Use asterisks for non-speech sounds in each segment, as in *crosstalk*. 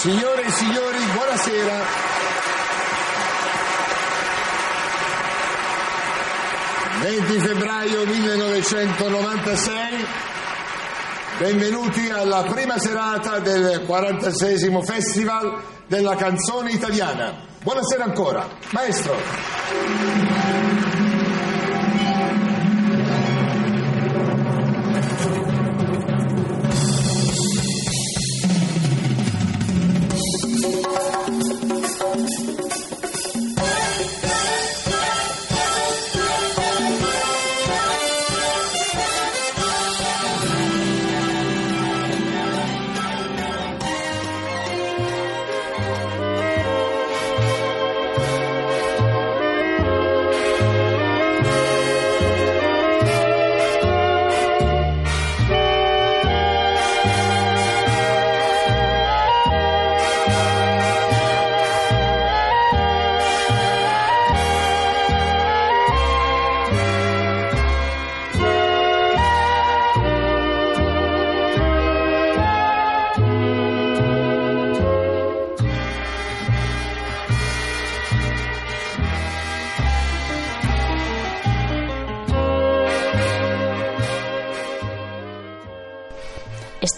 Signore e signori, buonasera. ...20 febbraio 1996... ...benvenuti alla prima serata del 46 Festival della canzone italiana. Buonasera ancora. Maestro.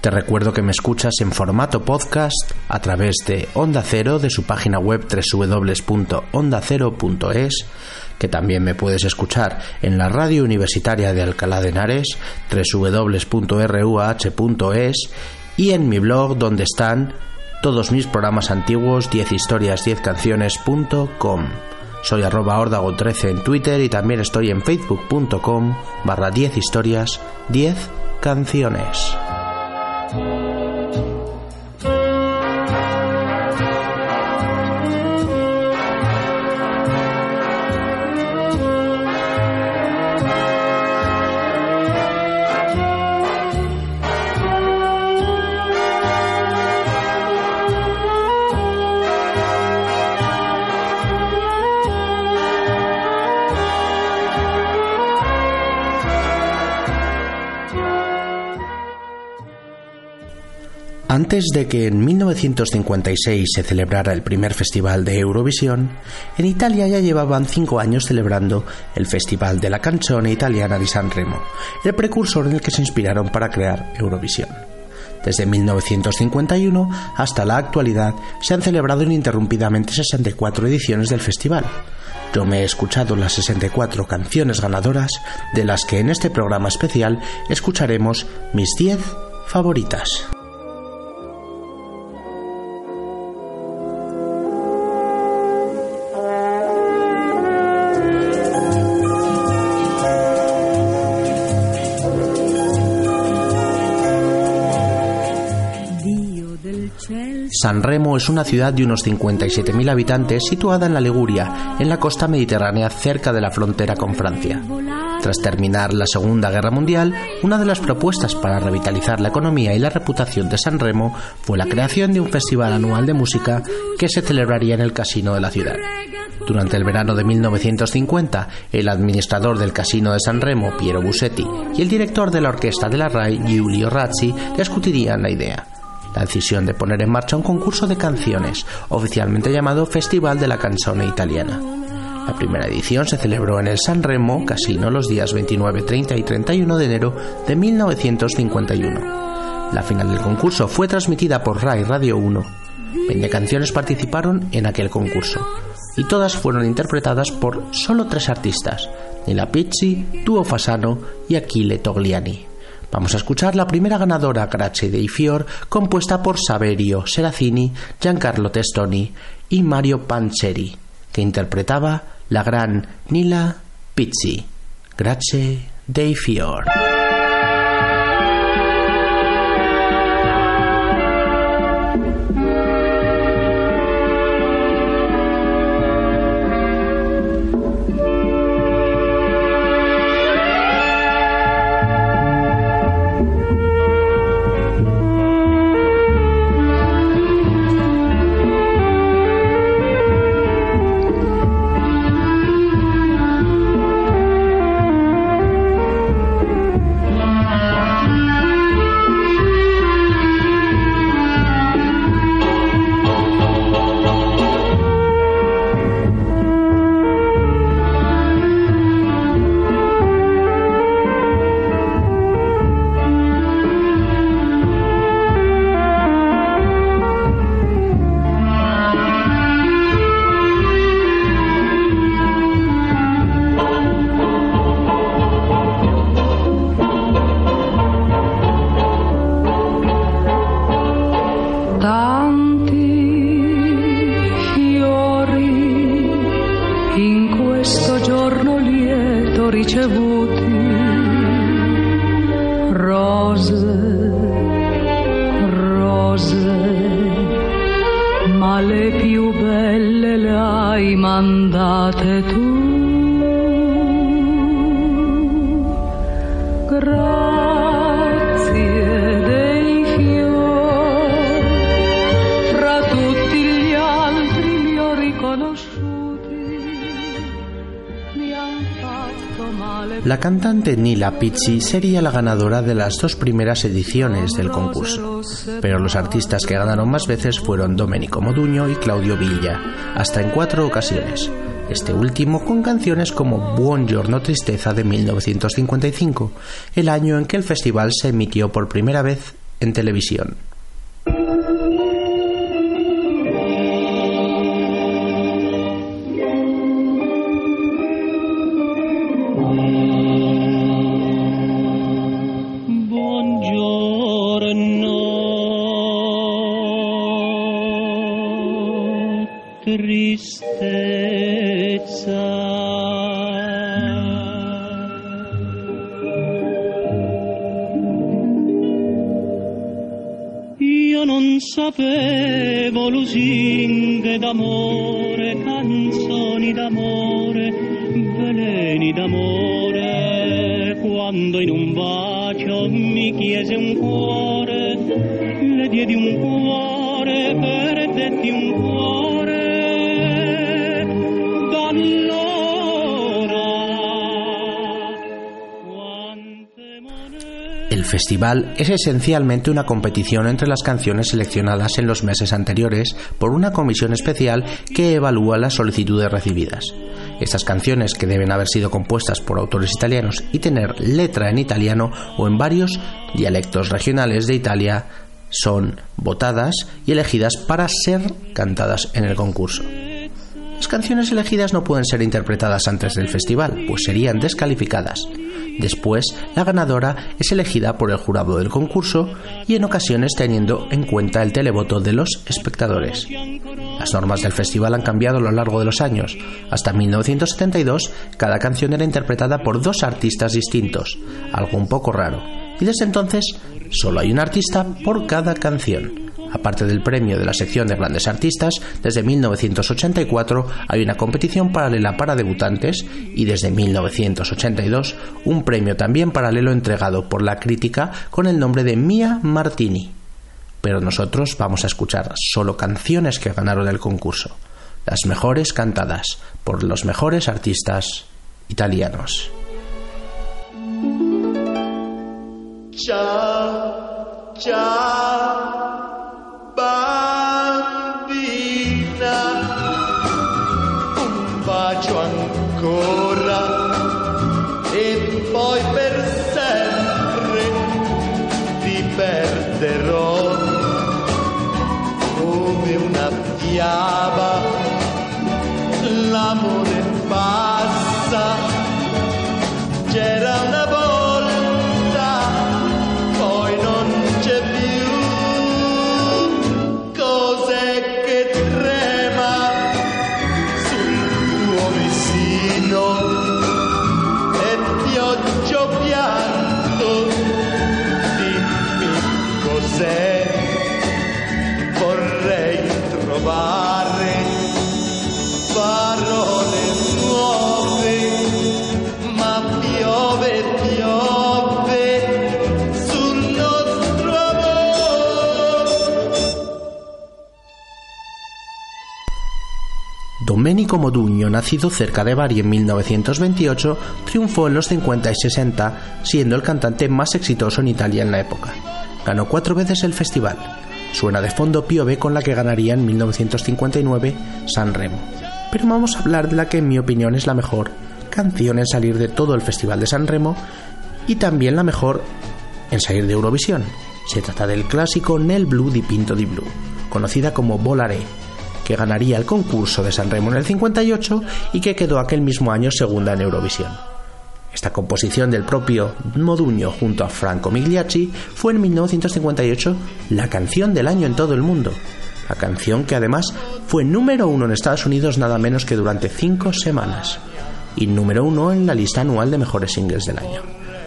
Te recuerdo que me escuchas en formato podcast a través de Onda Cero, de su página web www.ondacero.es, que también me puedes escuchar en la radio universitaria de Alcalá de Henares, www.ruah.es, y en mi blog donde están todos mis programas antiguos, 10historias10canciones.com. Soy arroba ordago13 en Twitter y también estoy en facebook.com barra 10 historias 10 canciones. Lord. Antes de que en 1956 se celebrara el primer festival de Eurovisión, en Italia ya llevaban cinco años celebrando el Festival de la Canzone Italiana di Sanremo, el precursor en el que se inspiraron para crear Eurovisión. Desde 1951 hasta la actualidad se han celebrado ininterrumpidamente 64 ediciones del festival. Yo me he escuchado las 64 canciones ganadoras, de las que en este programa especial escucharemos mis 10 favoritas. Sanremo es una ciudad de unos 57.000 habitantes situada en la Liguria, en la costa mediterránea cerca de la frontera con Francia. Tras terminar la Segunda Guerra Mundial, una de las propuestas para revitalizar la economía y la reputación de Sanremo fue la creación de un festival anual de música que se celebraría en el casino de la ciudad. Durante el verano de 1950, el administrador del casino de Sanremo, Piero Bussetti, y el director de la orquesta de la RAI, Giulio Razzi, discutirían la idea la decisión de poner en marcha un concurso de canciones, oficialmente llamado Festival de la Canzone Italiana. La primera edición se celebró en el San Remo Casino los días 29, 30 y 31 de enero de 1951. La final del concurso fue transmitida por RAI Radio 1. 20 canciones participaron en aquel concurso y todas fueron interpretadas por solo tres artistas, Nila Pizzi, Tuo Fasano y Achille Togliani. Vamos a escuchar la primera ganadora Grace dei Fior, compuesta por Saverio Seracini, Giancarlo Testoni y Mario Pancheri, que interpretaba la gran Nila Pizzi. Grazie dei fior. was La cantante Nila Pizzi sería la ganadora de las dos primeras ediciones del concurso, pero los artistas que ganaron más veces fueron Domenico Moduño y Claudio Villa, hasta en cuatro ocasiones, este último con canciones como Buongiorno Tristeza de 1955, el año en que el festival se emitió por primera vez en televisión. Festival es esencialmente una competición entre las canciones seleccionadas en los meses anteriores por una comisión especial que evalúa las solicitudes recibidas. Estas canciones, que deben haber sido compuestas por autores italianos y tener letra en italiano o en varios dialectos regionales de Italia, son votadas y elegidas para ser cantadas en el concurso. Las canciones elegidas no pueden ser interpretadas antes del festival, pues serían descalificadas. Después, la ganadora es elegida por el jurado del concurso y en ocasiones teniendo en cuenta el televoto de los espectadores. Las normas del festival han cambiado a lo largo de los años. Hasta 1972, cada canción era interpretada por dos artistas distintos, algo un poco raro. Y desde entonces, solo hay un artista por cada canción. Aparte del premio de la sección de grandes artistas, desde 1984 hay una competición paralela para debutantes y desde 1982 un premio también paralelo entregado por la crítica con el nombre de Mia Martini. Pero nosotros vamos a escuchar solo canciones que ganaron el concurso, las mejores cantadas por los mejores artistas italianos. Diaba Domenico Modugno, nacido cerca de Bari en 1928, triunfó en los 50 y 60, siendo el cantante más exitoso en Italia en la época. Ganó cuatro veces el festival. Suena de fondo Piove con la que ganaría en 1959 San Remo. Pero vamos a hablar de la que en mi opinión es la mejor canción en salir de todo el Festival de San Remo y también la mejor en salir de Eurovisión. Se trata del clásico Nel Blue di Pinto di Blue, conocida como Volaré, que ganaría el concurso de San Remo en el 58 y que quedó aquel mismo año segunda en Eurovisión. Esta composición del propio Moduño junto a Franco Migliacci fue en 1958 la canción del año en todo el mundo. La canción que además fue número uno en Estados Unidos nada menos que durante cinco semanas y número uno en la lista anual de mejores singles del año.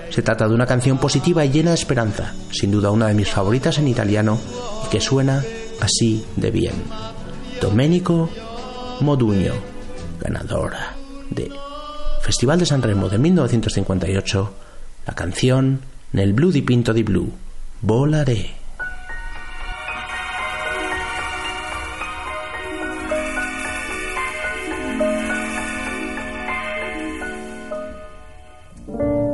Se trata de una canción positiva y llena de esperanza, sin duda una de mis favoritas en italiano y que suena así de bien. Domenico Modugno, ganadora de Festival de San Remo de 1958, la canción Nel blu di Pinto di Blu, Volaré.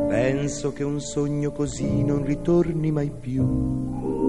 Penso che un sogno così non ritorni mai più.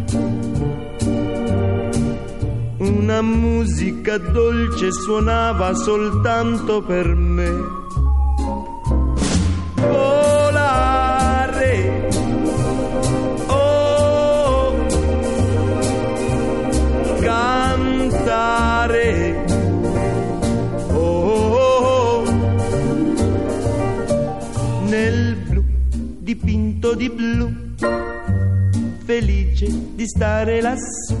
Una musica dolce suonava soltanto per me. Dipinto di blu, felice di stare lassù.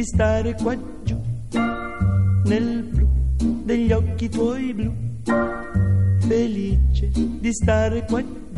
di stare qua giù, nel blu degli occhi tuoi blu, felice di stare qua giù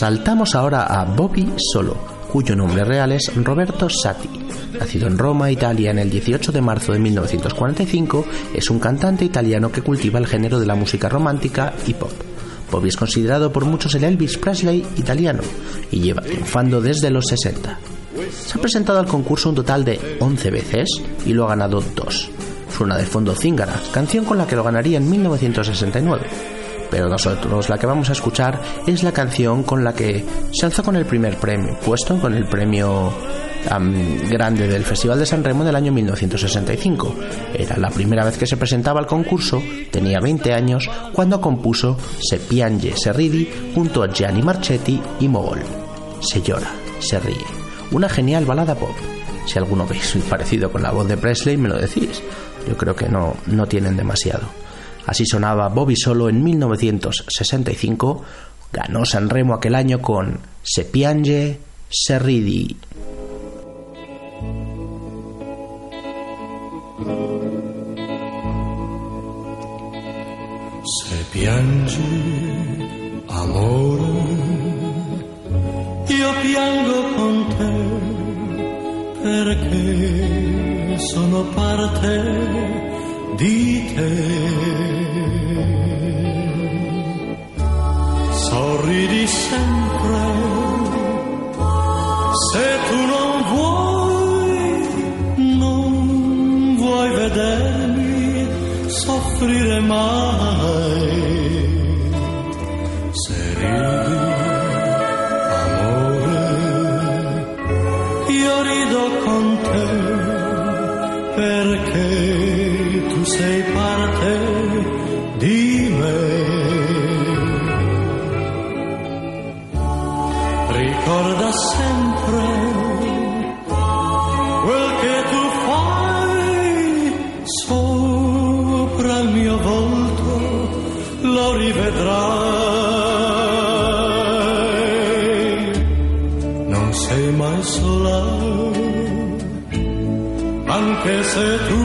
Saltamos ahora a Bobby Solo, cuyo nombre real es Roberto Sati. Nacido en Roma, Italia, en el 18 de marzo de 1945, es un cantante italiano que cultiva el género de la música romántica y pop. Bobby es considerado por muchos el Elvis Presley italiano y lleva triunfando desde los 60. Se ha presentado al concurso un total de 11 veces y lo ha ganado dos. Suena de fondo Zingara, canción con la que lo ganaría en 1969 pero nosotros la que vamos a escuchar es la canción con la que se alzó con el primer premio, puesto con el premio grande del Festival de San Remo del año 1965. Era la primera vez que se presentaba al concurso, tenía 20 años, cuando compuso Se piange, se ridi junto a Gianni Marchetti y Mogol. Se llora, se ríe. Una genial balada pop. Si alguno veis *laughs* parecido con la voz de Presley, me lo decís. Yo creo que no, no tienen demasiado. Así sonaba Bobby Solo en 1965. Ganó San Remo aquel año con Se piange, se ridi. Se piange, amore, io piango con te perché sono parte di te. Sorridi sempre, se tu non vuoi, non vuoi vedermi soffrire mai. Se ridi, sei parte di me. Ricorda sempre quel che tu fai sopra il mio volto, lo rivedrai. Non sei mai sola, anche se tu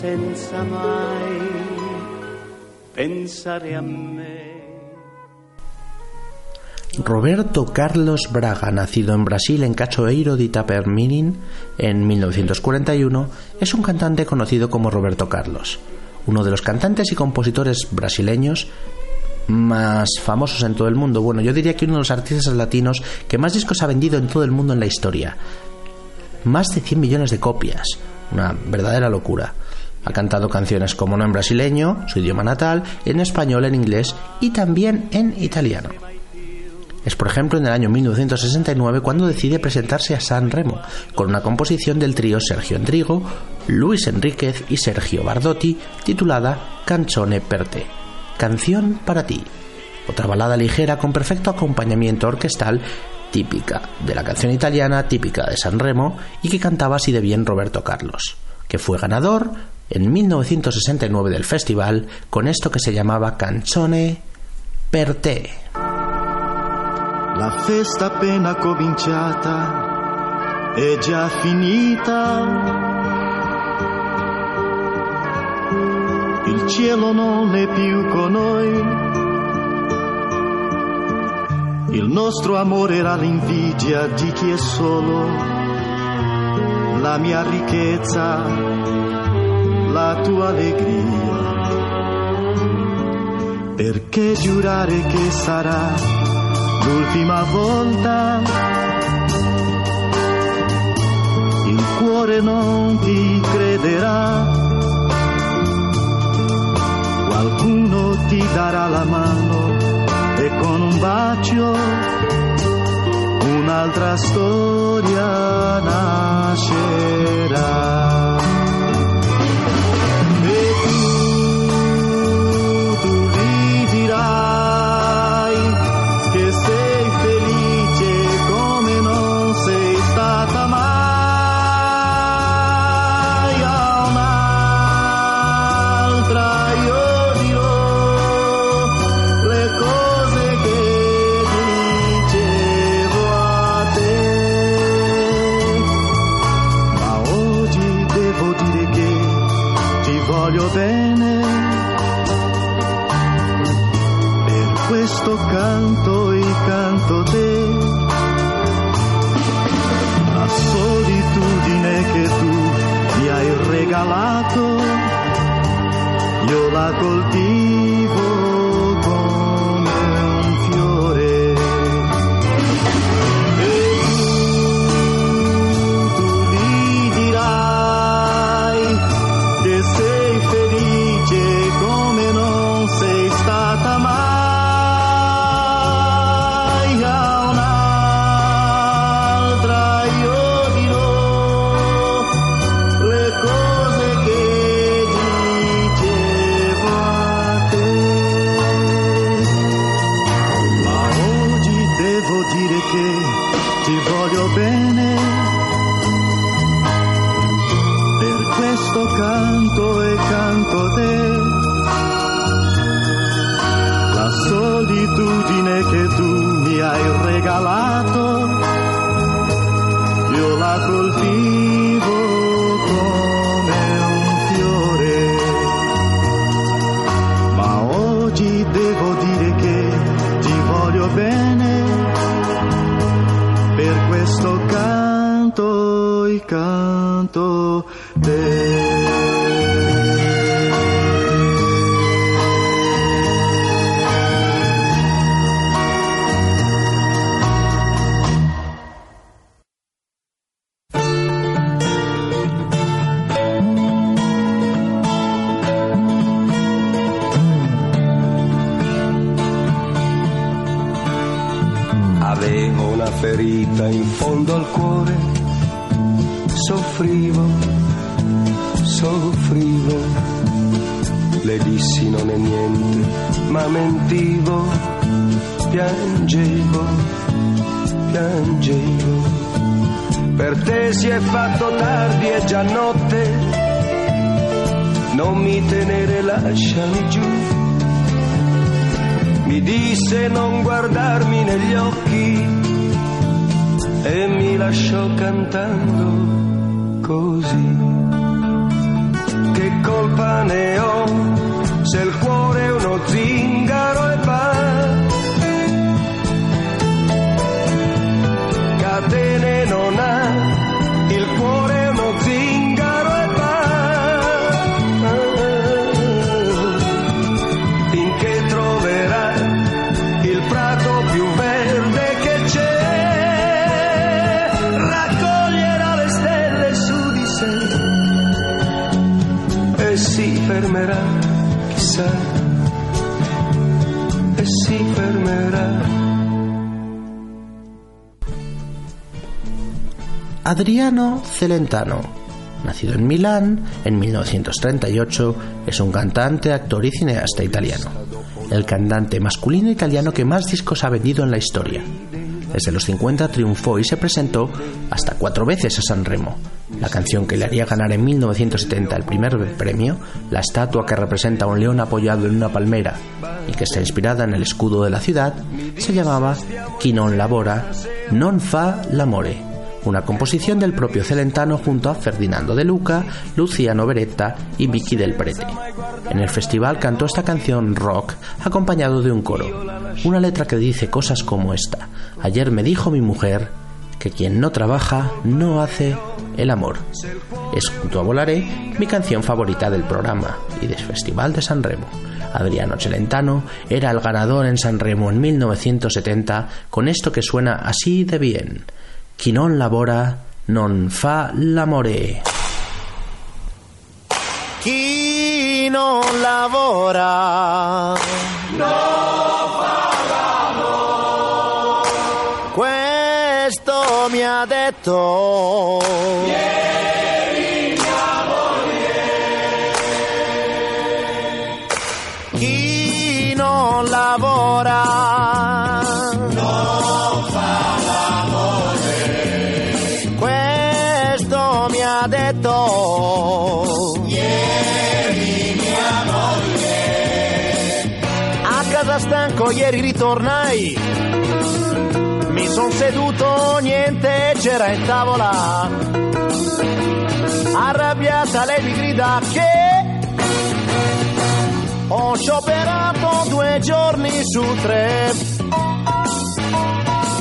a. Roberto Carlos Braga, nacido en Brasil en Cachoeiro de Itapermirin en 1941, es un cantante conocido como Roberto Carlos, uno de los cantantes y compositores brasileños más famosos en todo el mundo. Bueno, yo diría que uno de los artistas latinos que más discos ha vendido en todo el mundo en la historia. Más de 100 millones de copias. Una verdadera locura. Ha cantado canciones como no en brasileño, su idioma natal, en español, en inglés y también en italiano. Es por ejemplo en el año 1969 cuando decide presentarse a San Remo con una composición del trío Sergio Endrigo, Luis Enríquez y Sergio Bardotti titulada Canzone per te, canción para ti. Otra balada ligera con perfecto acompañamiento orquestal típica de la canción italiana típica de San Remo y que cantaba así de bien Roberto Carlos, que fue ganador en 1969 del festival con esto que se llamaba Canzone per te. La festa appena cominciata è già finita. Il cielo non è più con noi. Il nostro amore era l'invidia di chi è solo. La mia ricchezza, la tua allegria. Perché giurare che sarà l'ultima volta? Il cuore non ti crederà. Qualcuno ti darà la mano e con un bacio un'altra storia nascerà. La coltivo Adriano Celentano, nacido en Milán en 1938, es un cantante, actor y cineasta italiano. El cantante masculino italiano que más discos ha vendido en la historia. Desde los 50 triunfó y se presentó hasta cuatro veces a San Remo. La canción que le haría ganar en 1970 el primer premio, la estatua que representa a un león apoyado en una palmera y que está inspirada en el escudo de la ciudad, se llamaba Chi non labora, non fa l'amore una composición del propio Celentano junto a Ferdinando de Luca, Luciano Beretta y Vicky del Prete. En el festival cantó esta canción rock acompañado de un coro, una letra que dice cosas como esta. Ayer me dijo mi mujer que quien no trabaja no hace el amor. Es junto a Volaré mi canción favorita del programa y del Festival de San Remo. Adriano Celentano era el ganador en San Remo en 1970 con esto que suena así de bien. Chi non lavora non fa l'amore. Chi non lavora non fa l'amore. Questo mi ha detto. Ieri stanco ieri ritornai. Mi son seduto, niente c'era in tavola. Arrabbiata lei mi grida che ho scioperato due giorni su tre.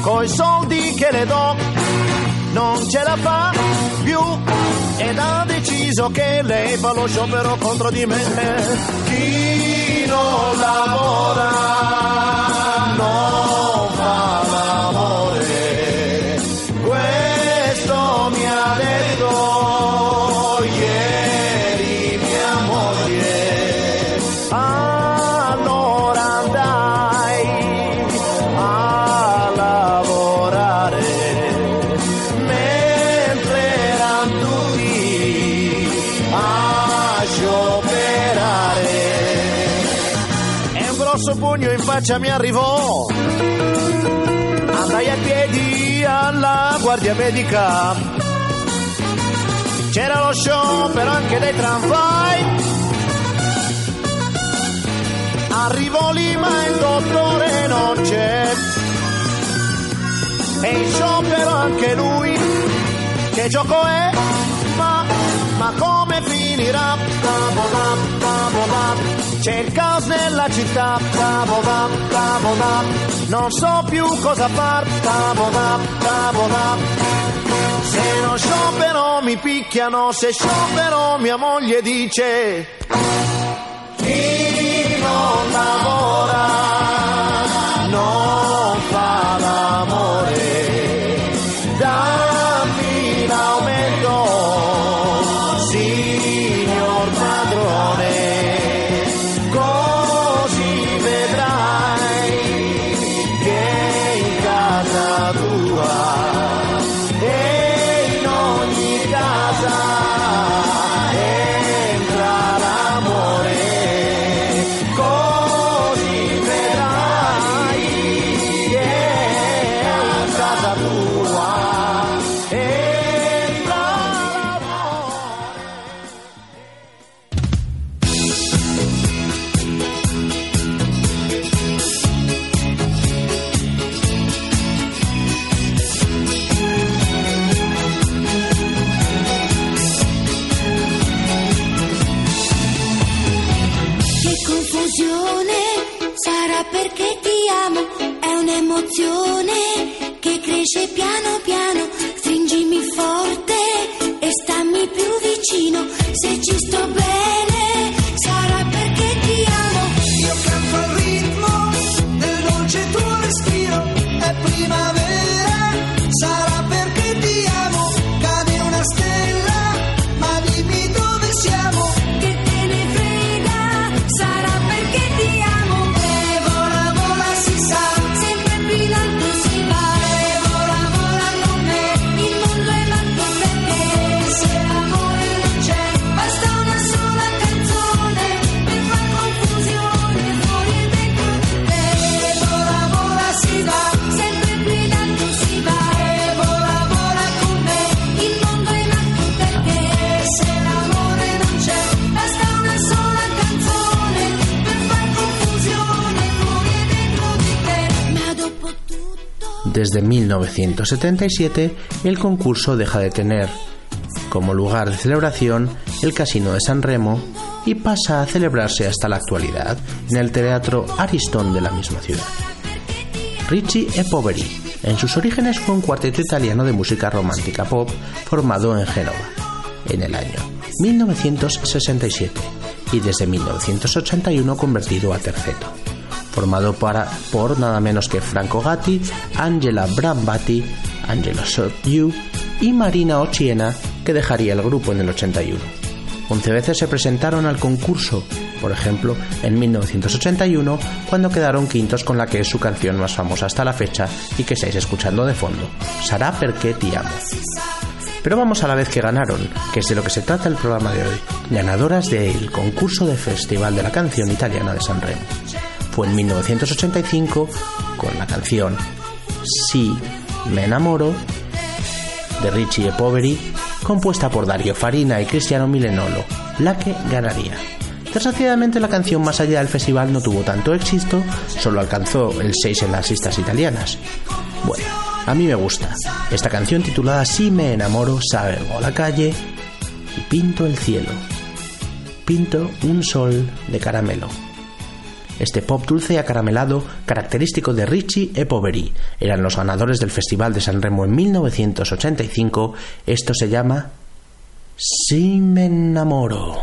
Coi soldi che le do non ce la fa più ed ha deciso che lei fa lo sciopero contro di me. Chi non lavora non faccia mi arrivò. Andai a piedi alla guardia medica. C'era lo sciopero anche dei tramvai. Arrivo lì ma il dottore non c'è. E in sciopero anche lui. Che gioco è? Ma, ma come finirà? Taboda, taboda. C'è il caos nella città. Taboda, taboda. Non so più cosa far. Taboda, taboda. Se non sciopero mi picchiano, se sciopero mia moglie dice chi non lavora Desde 1977, el concurso deja de tener como lugar de celebración el Casino de San Remo y pasa a celebrarse hasta la actualidad en el Teatro Aristón de la misma ciudad. Ricci e Poveri. En sus orígenes fue un cuarteto italiano de música romántica pop formado en Génova en el año 1967 y desde 1981 convertido a terceto formado para, por nada menos que Franco Gatti, Angela Brambati, Angelo Sotyu y Marina Ochiena, que dejaría el grupo en el 81. Once veces se presentaron al concurso, por ejemplo, en 1981, cuando quedaron quintos con la que es su canción más famosa hasta la fecha y que estáis escuchando de fondo, Sarà perché ti amo. Pero vamos a la vez que ganaron, que es de lo que se trata el programa de hoy, ganadoras del concurso de Festival de la Canción Italiana de San Remo fue en 1985 con la canción Sí, me enamoro de Richie e Poveri, compuesta por Dario Farina y Cristiano Milenolo, la que ganaría. Desgraciadamente la canción más allá del festival no tuvo tanto éxito, solo alcanzó el 6 en las listas italianas. Bueno, a mí me gusta. Esta canción titulada Si me enamoro, salgo a la calle y pinto el cielo. Pinto un sol de caramelo. Este pop dulce y acaramelado, característico de Richie e Poveri, eran los ganadores del Festival de San Remo en 1985. Esto se llama Si me enamoro.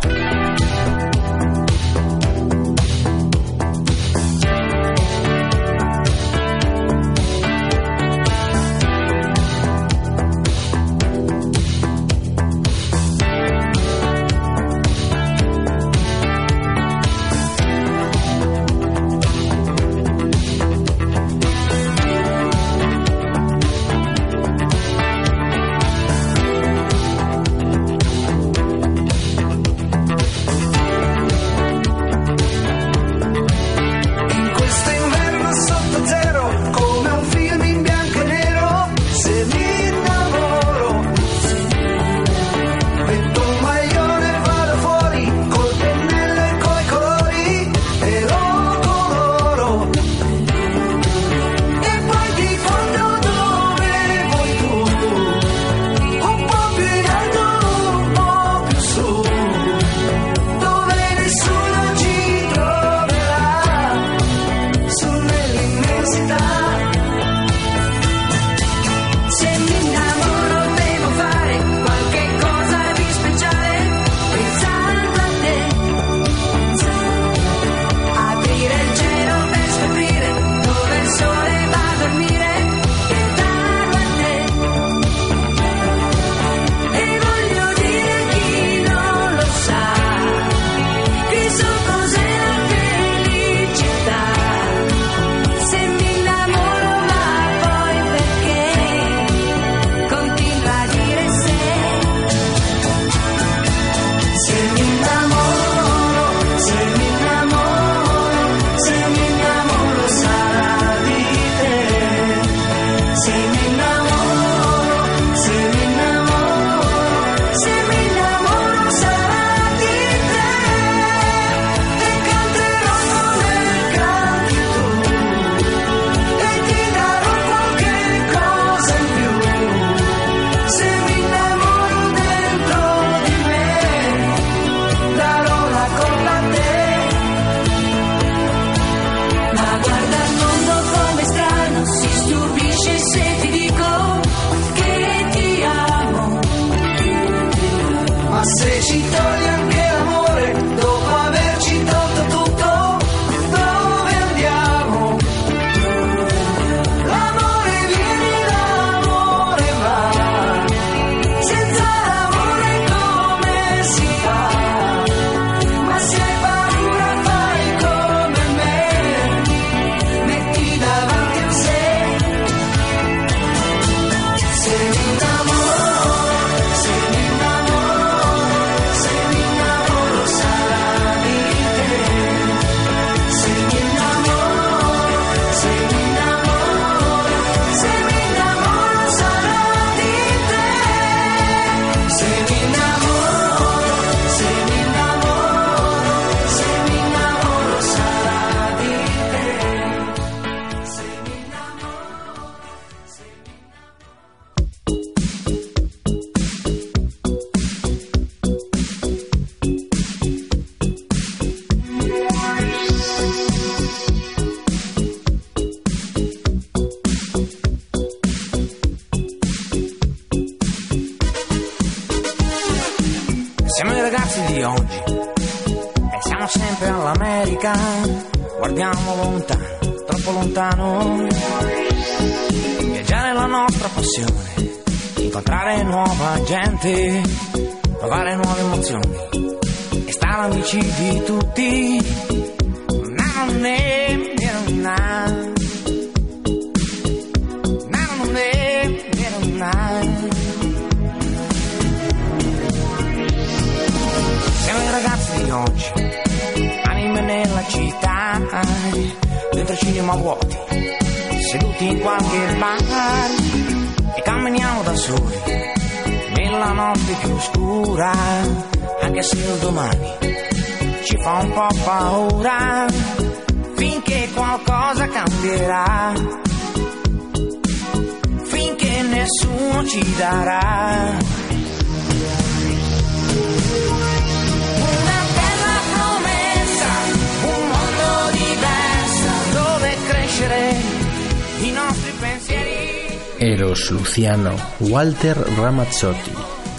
Walter Ramazzotti,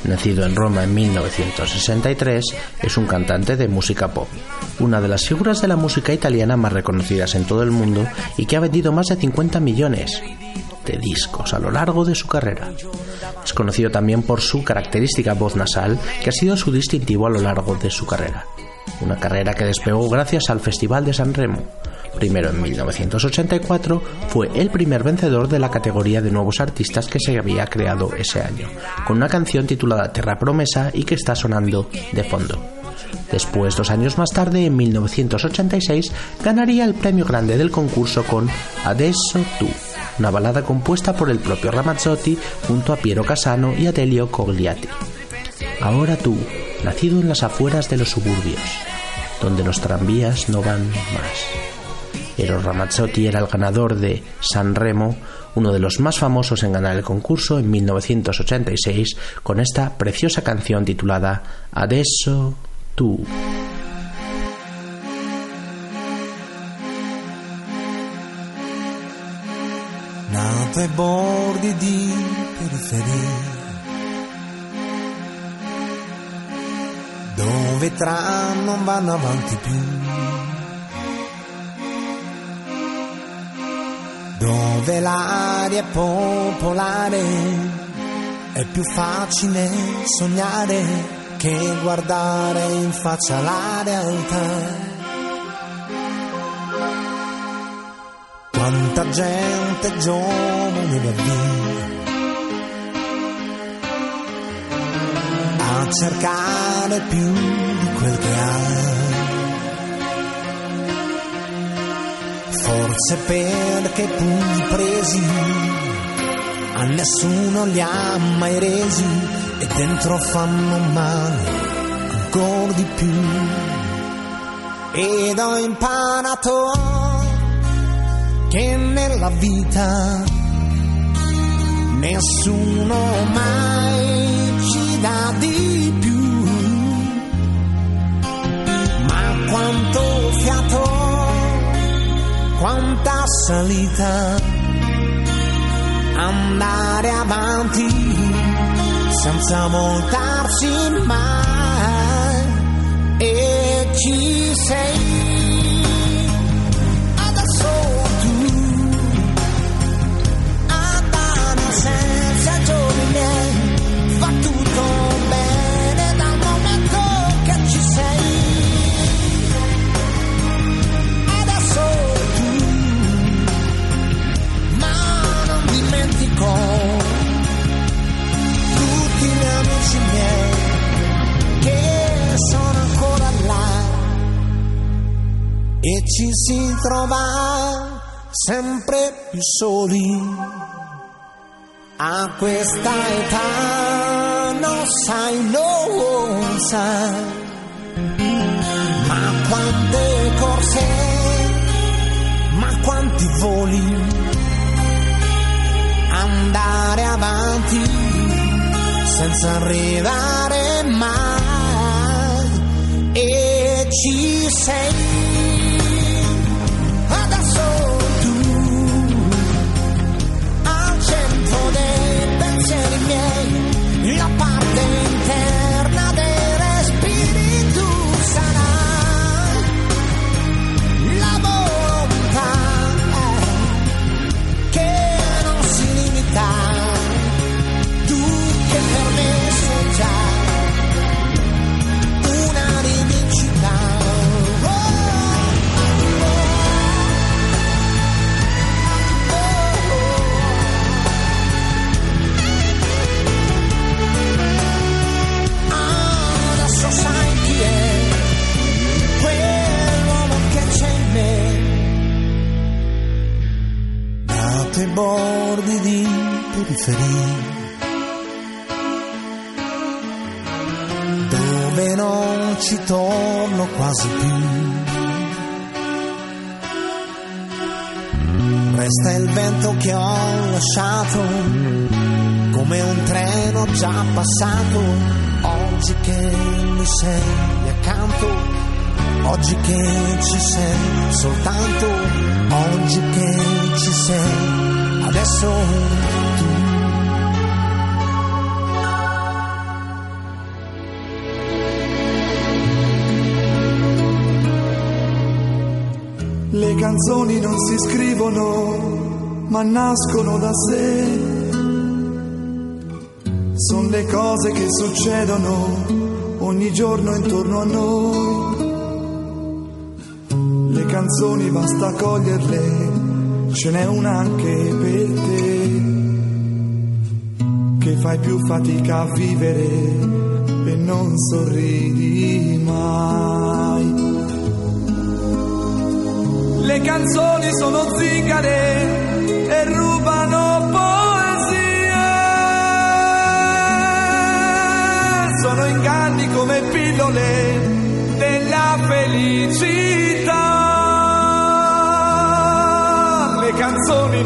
nacido en Roma en 1963, es un cantante de música pop, una de las figuras de la música italiana más reconocidas en todo el mundo y que ha vendido más de 50 millones de discos a lo largo de su carrera. Es conocido también por su característica voz nasal, que ha sido su distintivo a lo largo de su carrera. Una carrera que despegó gracias al Festival de San Remo. Primero en 1984 fue el primer vencedor de la categoría de nuevos artistas que se había creado ese año, con una canción titulada Terra Promesa y que está sonando de fondo. Después, dos años más tarde, en 1986, ganaría el premio grande del concurso con Adesso tu, una balada compuesta por el propio Ramazzotti junto a Piero Casano y Adelio Cogliatti. Ahora tú, nacido en las afueras de los suburbios, donde los tranvías no van más. Eros Ramazzotti era el ganador de San Remo, uno de los más famosos en ganar el concurso en 1986, con esta preciosa canción titulada Adesso tu. ai bordi di dove vanno avanti più, dove l'aria è popolare, è più facile sognare che guardare in faccia la realtà. Quanta gente giovane va via a cercare più di quel che ha. Forse perché pugni presi a nessuno li ha mai resi e dentro fanno male ancora di più. Ed ho imparato che nella vita nessuno mai ci dà di più. Ma quanto quanta salita, andare avanti senza voltarsi mai e ci sei. E ci si trova sempre più soli. A questa età non sai, non sai, ma quante corse, ma quanti voli, andare avanti senza arrivare mai. E ci sei. Periferie dove non ci torno quasi più. Resta il vento che ho lasciato, come un treno già passato, oggi che mi sei accanto, oggi che ci sei soltanto, oggi che ci sei adesso tu. Le canzoni non si scrivono, ma nascono da sé. Sono le cose che succedono ogni giorno intorno a noi. Le canzoni basta coglierle, ce n'è una anche per te. Che fai più fatica a vivere e non sorridi mai. Le canzoni sono zingare e rubano poesie. Sono inganni come pillole della felicità. Canzoni.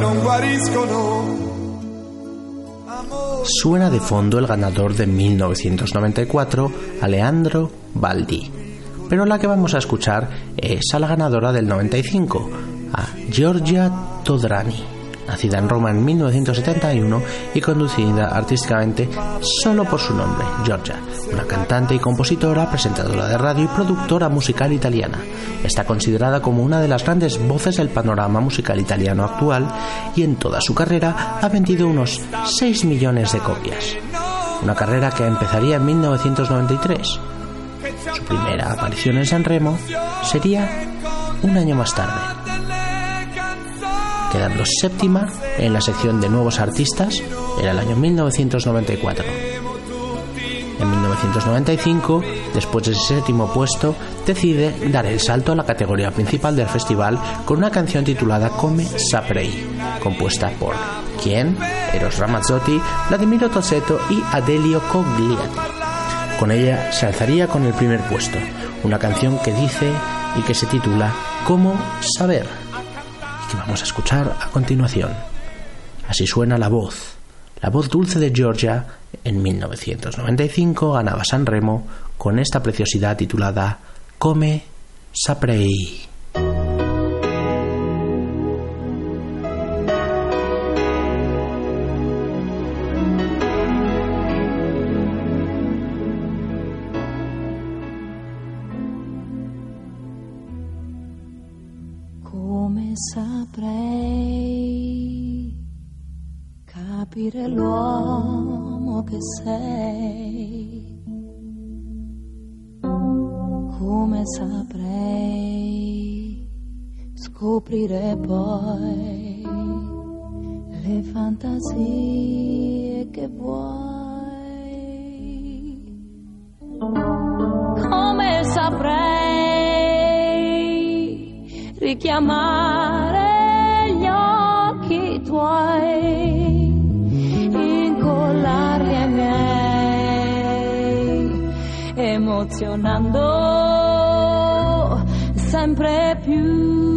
Suena de fondo el ganador de 1994, Alejandro Baldi. Pero la que vamos a escuchar es a la ganadora del 95, a Giorgia Todrani, nacida en Roma en 1971 y conducida artísticamente solo por su nombre, Giorgia, una cantante y compositora, presentadora de radio y productora musical italiana. Está considerada como una de las grandes voces del panorama musical italiano actual y en toda su carrera ha vendido unos 6 millones de copias. Una carrera que empezaría en 1993 su primera aparición en San Remo sería un año más tarde, quedando séptima en la sección de nuevos artistas, era el año 1994. En 1995, después de ese séptimo puesto, decide dar el salto a la categoría principal del festival con una canción titulada Come Saprei, compuesta por ¿quién? Eros Ramazzotti, Vladimiro Tosetto y Adelio Cogliati. Con ella se alzaría con el primer puesto, una canción que dice y que se titula ¿Cómo saber? Que vamos a escuchar a continuación. Así suena la voz, la voz dulce de Georgia en 1995 ganaba San Remo con esta preciosidad titulada Come Saprei. Capire l'uomo che sei? Come saprei scoprire poi le fantasie che vuoi? Come saprei richiamare gli occhi tuoi, emozionando sempre più.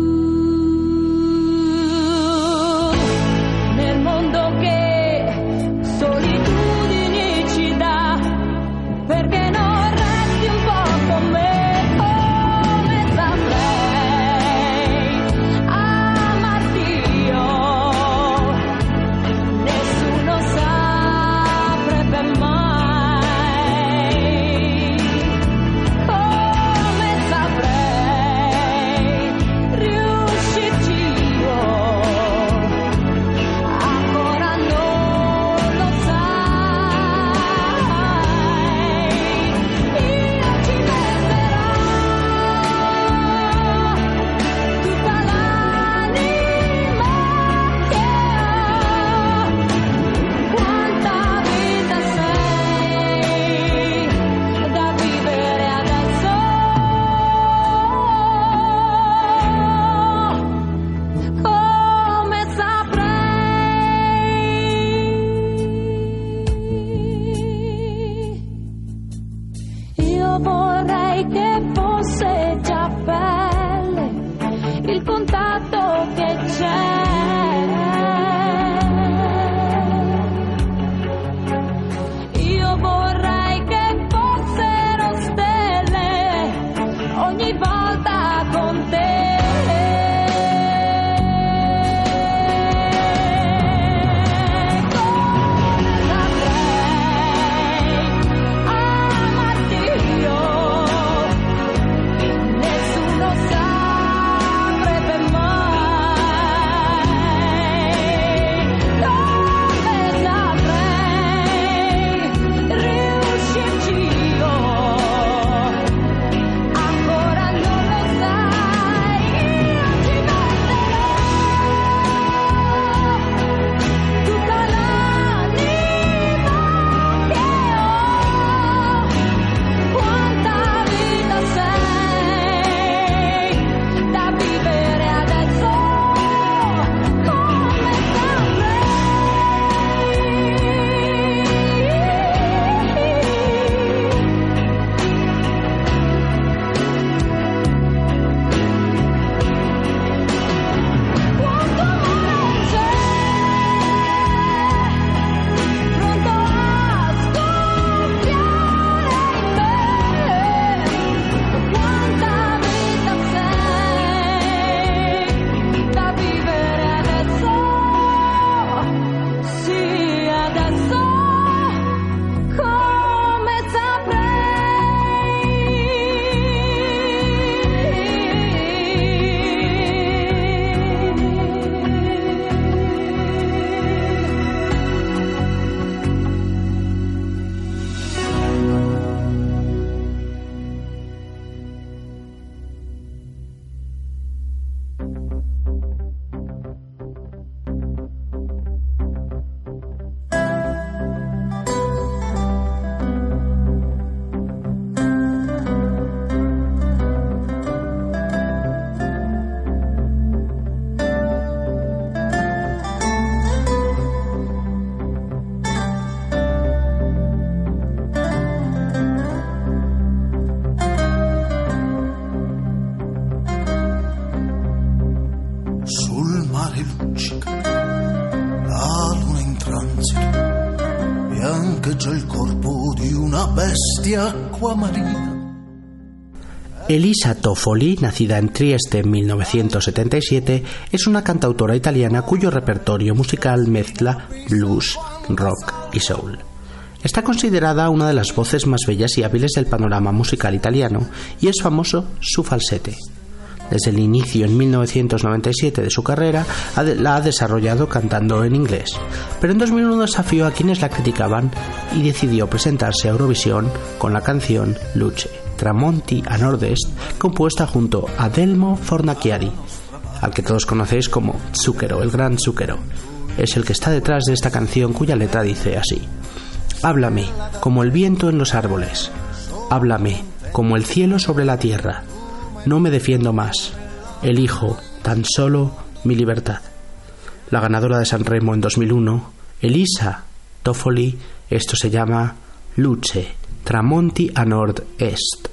Elisa Toffoli, nacida en Trieste en 1977, es una cantautora italiana cuyo repertorio musical mezcla blues, rock y soul. Está considerada una de las voces más bellas y hábiles del panorama musical italiano y es famoso su falsete. Desde el inicio en 1997 de su carrera la ha desarrollado cantando en inglés, pero en 2001 desafió a quienes la criticaban y decidió presentarse a Eurovisión con la canción Luce, Tramonti a Nord-Est, compuesta junto a Delmo Fornaciari, al que todos conocéis como Zucchero, el gran Zucchero. Es el que está detrás de esta canción cuya letra dice así. Háblame como el viento en los árboles. Háblame como el cielo sobre la tierra. No me defiendo más. Elijo tan solo mi libertad. La ganadora de San Remo en 2001, Elisa Toffoli, esto se llama Luce, Tramonti a Nord-Est.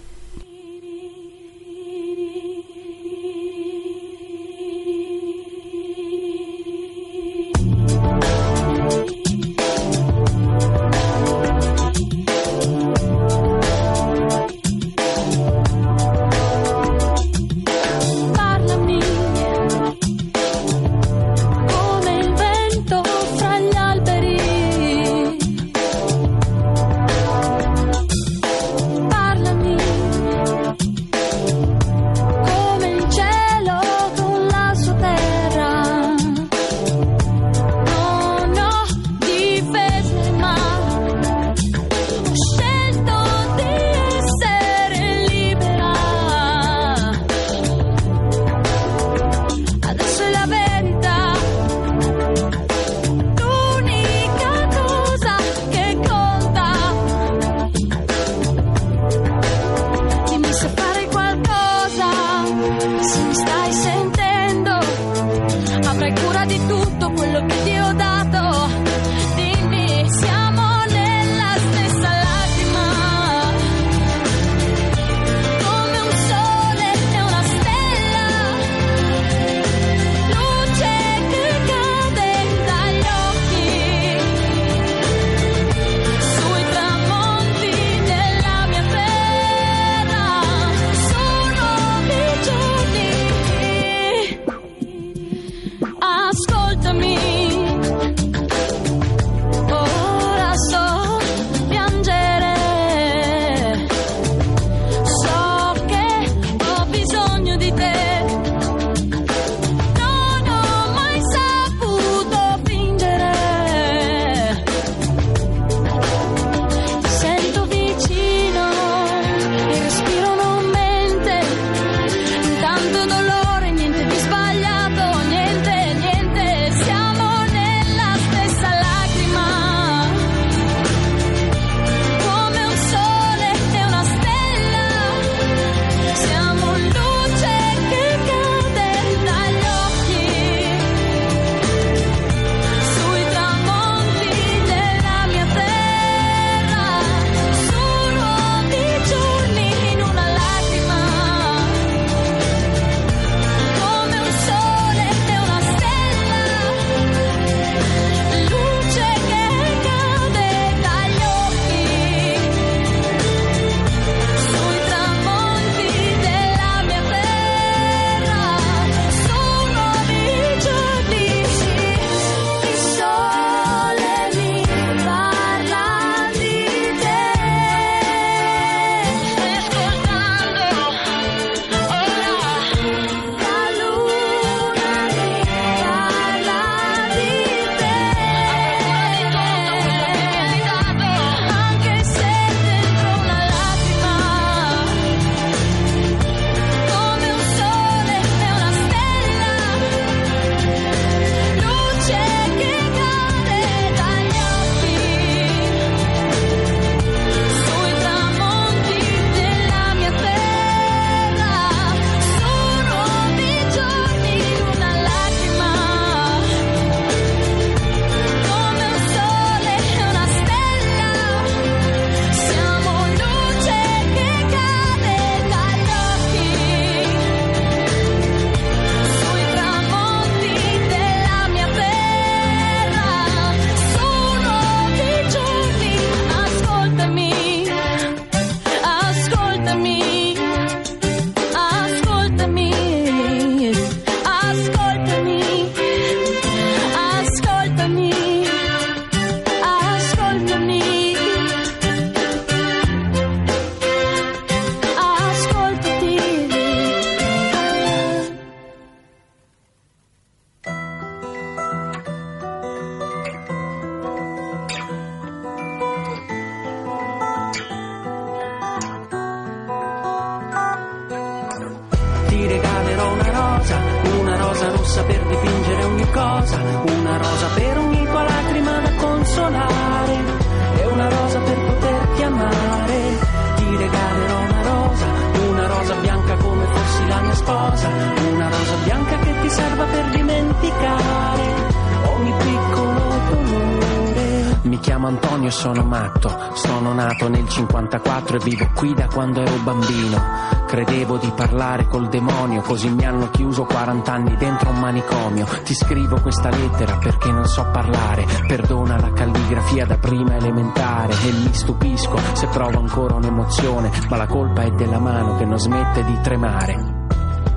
Anni dentro un manicomio. Ti scrivo questa lettera perché non so parlare, perdona la calligrafia da prima elementare e mi stupisco se provo ancora un'emozione, ma la colpa è della mano che non smette di tremare.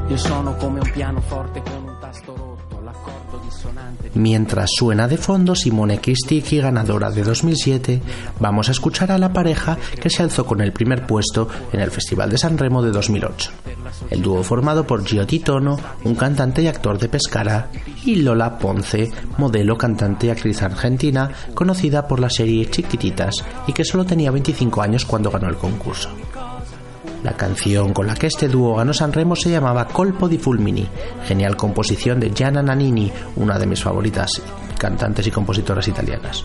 Io sono come un pianoforte con un tasto rotto, l'accordo dissonante. Mientras suena de fondo Simone Kistiki, ganadora de 2007, vamos a escuchar a la pareja que se alzó con el primer puesto en el Festival de San Remo de 2008. El dúo formado por Gio Titono, un cantante y actor de Pescara, y Lola Ponce, modelo, cantante y actriz argentina, conocida por la serie Chiquititas y que solo tenía 25 años cuando ganó el concurso. La canción con la que este dúo ganó San Remo se llamaba Colpo di Fulmini, genial composición de Gianna Nannini, una de mis favoritas cantantes y compositoras italianas.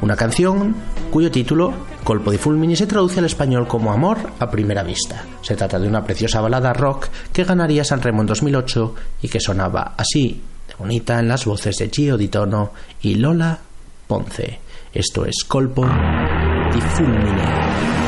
Una canción cuyo título, Colpo di Fulmini, se traduce al español como Amor a primera vista. Se trata de una preciosa balada rock que ganaría San Remo en 2008 y que sonaba así, de bonita, en las voces de Gio Di Tono y Lola Ponce. Esto es Colpo di Fulmini.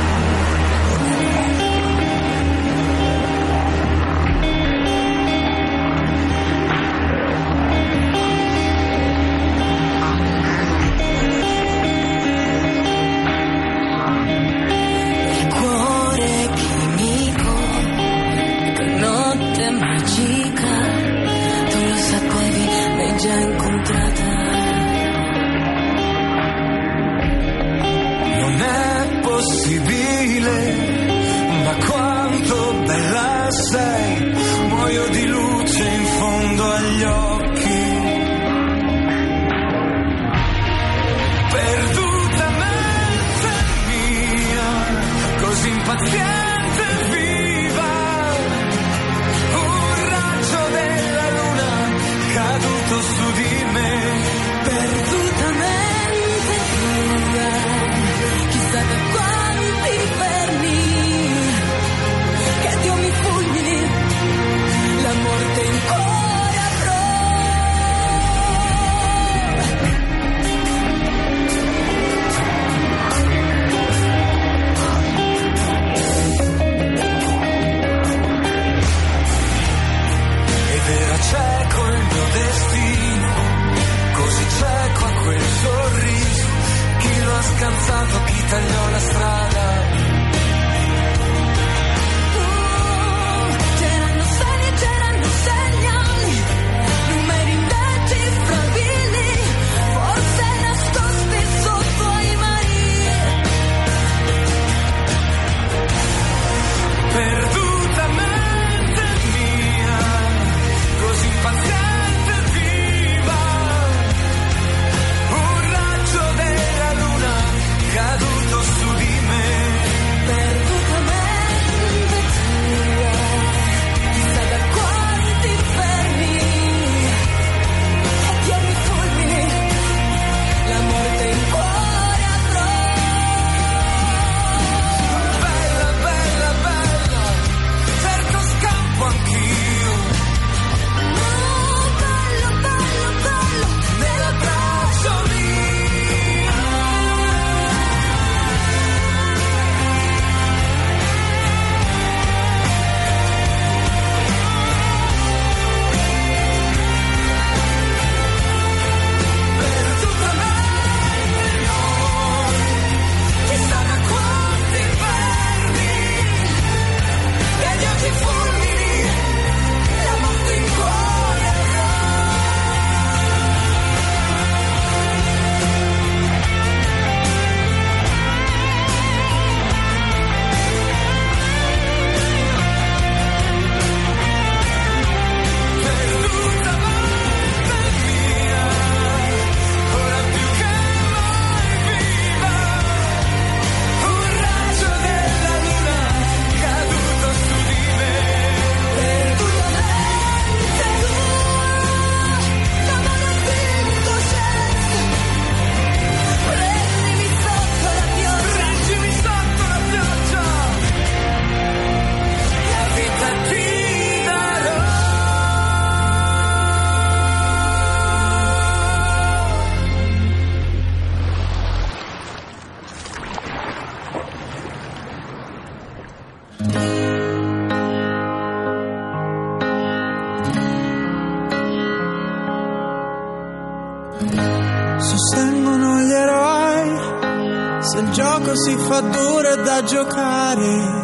sostengono gli eroi se il gioco si fa duro è da giocare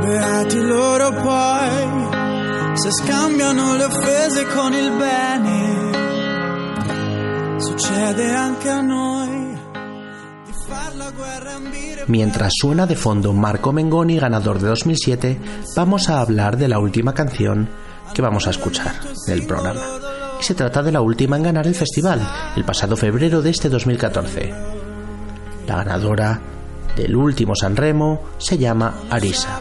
beati loro poi se scambiano le offese con il bene succede anche a noi e Mientras suena de fondo Marco Mengoni, ganador de 2007, vamos a hablar de la última canción que vamos a escuchar del programa. Se trata de la última en ganar el festival, el pasado febrero de este 2014. La ganadora del último San Remo se llama Arisa.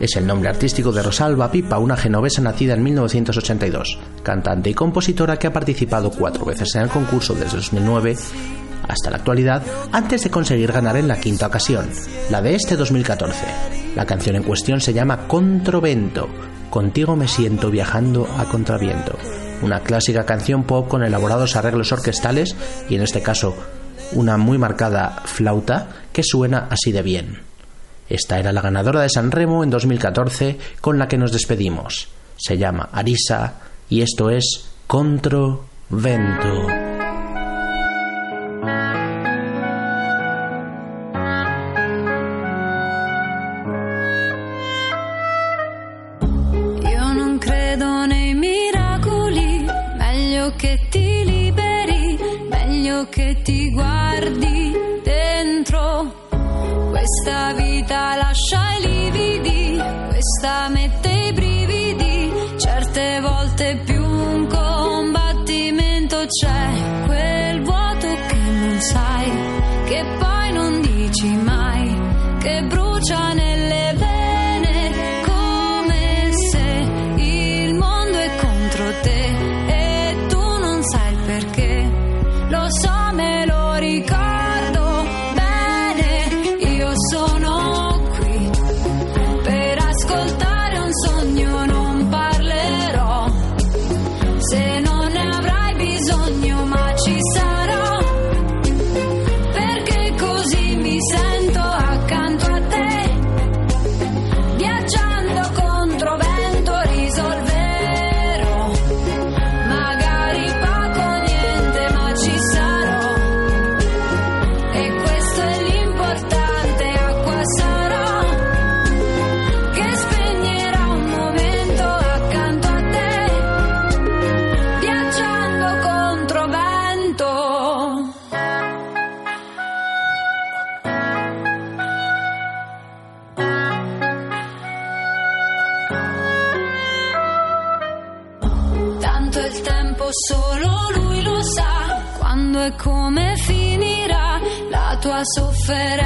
Es el nombre artístico de Rosalba Pipa, una genovesa nacida en 1982, cantante y compositora que ha participado cuatro veces en el concurso desde 2009 hasta la actualidad, antes de conseguir ganar en la quinta ocasión, la de este 2014. La canción en cuestión se llama Controvento, Contigo me siento viajando a contraviento, una clásica canción pop con elaborados arreglos orquestales y en este caso una muy marcada flauta que suena así de bien. Esta era la ganadora de San Remo en 2014 con la que nos despedimos. Se llama Arisa y esto es Controvento. diferente.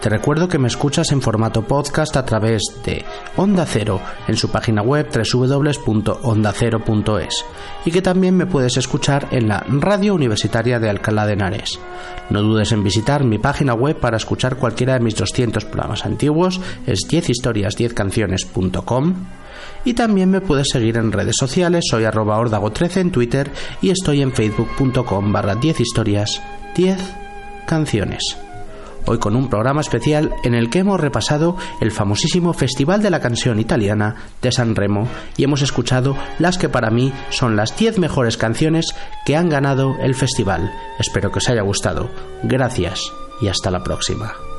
Te recuerdo que me escuchas en formato podcast a través de Onda Cero en su página web www.ondacero.es y que también me puedes escuchar en la Radio Universitaria de Alcalá de Henares. No dudes en visitar mi página web para escuchar cualquiera de mis 200 programas antiguos, es 10historias10canciones.com y también me puedes seguir en redes sociales, soy arroba ordago13 en Twitter y estoy en facebook.com barra 10 historias 10 canciones hoy con un programa especial en el que hemos repasado el famosísimo Festival de la Canción Italiana de San Remo y hemos escuchado las que para mí son las 10 mejores canciones que han ganado el festival. Espero que os haya gustado. Gracias y hasta la próxima.